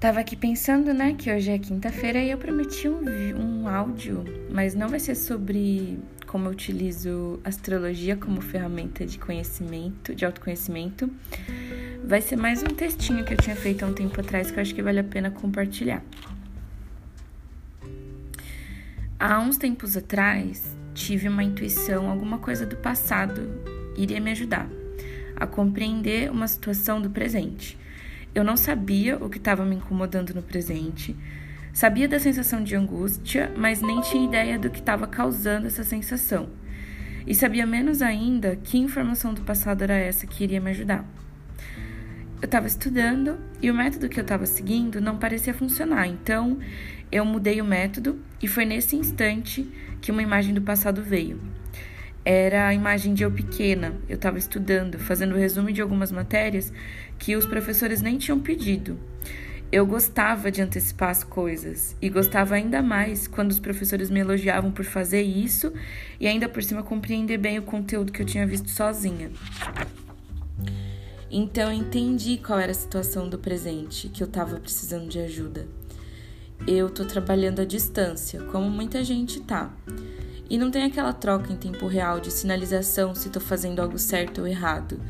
Tava aqui pensando, né, que hoje é quinta-feira e eu prometi um, um áudio, mas não vai ser sobre como eu utilizo astrologia como ferramenta de conhecimento, de autoconhecimento. Vai ser mais um textinho que eu tinha feito há um tempo atrás que eu acho que vale a pena compartilhar. Há uns tempos atrás, tive uma intuição, alguma coisa do passado iria me ajudar a compreender uma situação do presente. Eu não sabia o que estava me incomodando no presente, sabia da sensação de angústia, mas nem tinha ideia do que estava causando essa sensação. E sabia menos ainda que informação do passado era essa que iria me ajudar. Eu estava estudando e o método que eu estava seguindo não parecia funcionar, então eu mudei o método e foi nesse instante que uma imagem do passado veio. Era a imagem de eu pequena, eu estava estudando, fazendo o resumo de algumas matérias que os professores nem tinham pedido. Eu gostava de antecipar as coisas e gostava ainda mais quando os professores me elogiavam por fazer isso e ainda por cima compreender bem o conteúdo que eu tinha visto sozinha. Então eu entendi qual era a situação do presente, que eu estava precisando de ajuda eu tô trabalhando à distância, como muita gente tá. E não tem aquela troca em tempo real de sinalização se tô fazendo algo certo ou errado.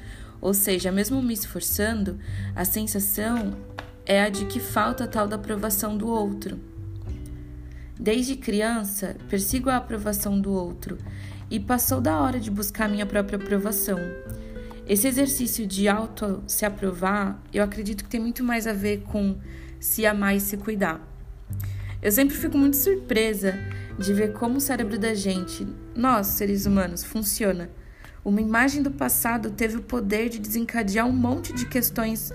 Ou seja, mesmo me esforçando, a sensação é a de que falta tal da aprovação do outro. Desde criança, persigo a aprovação do outro e passou da hora de buscar minha própria aprovação. Esse exercício de auto se aprovar, eu acredito que tem muito mais a ver com se amar e se cuidar. Eu sempre fico muito surpresa de ver como o cérebro da gente, nós, seres humanos, funciona. Uma imagem do passado teve o poder de desencadear um monte de questões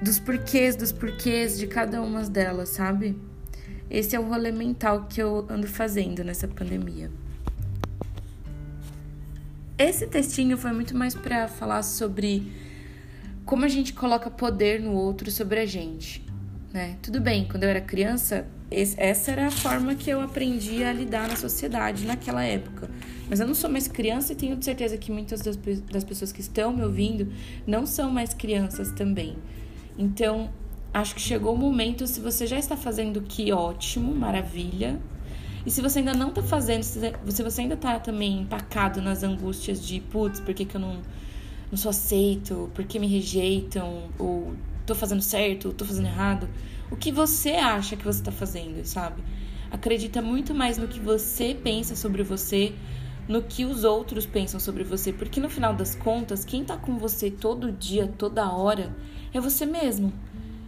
dos porquês, dos porquês de cada uma delas, sabe? Esse é o rolê mental que eu ando fazendo nessa pandemia. Esse textinho foi muito mais para falar sobre como a gente coloca poder no outro sobre a gente, né? Tudo bem, quando eu era criança, essa era a forma que eu aprendi a lidar na sociedade naquela época. Mas eu não sou mais criança e tenho certeza que muitas das, das pessoas que estão me ouvindo não são mais crianças também. Então, acho que chegou o momento, se você já está fazendo que ótimo, maravilha. E se você ainda não está fazendo, se você ainda está também empacado nas angústias de putz, por que, que eu não, não sou aceito? Por que me rejeitam? Ou tô fazendo certo? Tô fazendo errado? O que você acha que você está fazendo, sabe? Acredita muito mais no que você pensa sobre você, no que os outros pensam sobre você, porque no final das contas, quem tá com você todo dia, toda hora, é você mesmo.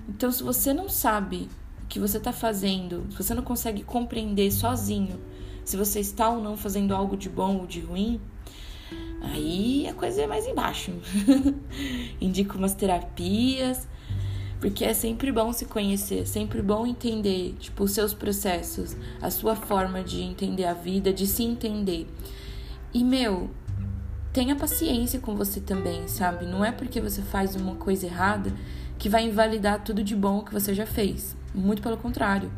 Então, se você não sabe o que você tá fazendo, se você não consegue compreender sozinho se você está ou não fazendo algo de bom ou de ruim, aí a coisa é mais embaixo. Indico umas terapias, porque é sempre bom se conhecer, sempre bom entender, tipo, os seus processos, a sua forma de entender a vida, de se entender. E, meu, tenha paciência com você também, sabe? Não é porque você faz uma coisa errada que vai invalidar tudo de bom que você já fez. Muito pelo contrário.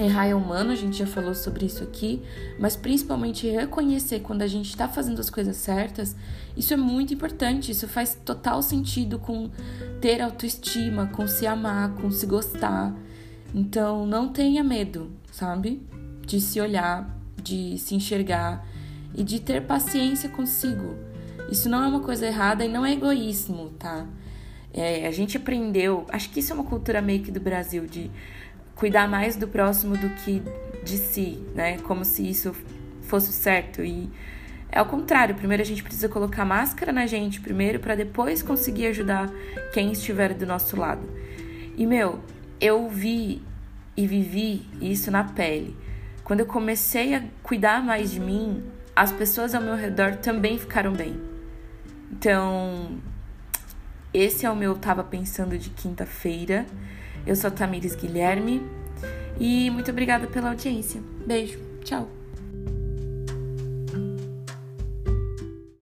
Errar é humano, a gente já falou sobre isso aqui, mas principalmente reconhecer quando a gente está fazendo as coisas certas, isso é muito importante. Isso faz total sentido com ter autoestima, com se amar, com se gostar. Então, não tenha medo, sabe? De se olhar, de se enxergar e de ter paciência consigo. Isso não é uma coisa errada e não é egoísmo, tá? É, a gente aprendeu, acho que isso é uma cultura meio que do Brasil, de cuidar mais do próximo do que de si, né? Como se isso fosse certo e é ao contrário, primeiro a gente precisa colocar máscara na gente primeiro para depois conseguir ajudar quem estiver do nosso lado. E meu, eu vi e vivi isso na pele. Quando eu comecei a cuidar mais de mim, as pessoas ao meu redor também ficaram bem. Então, esse é o meu tava pensando de quinta-feira. Eu sou Tamires Guilherme e muito obrigada pela audiência. Beijo, tchau.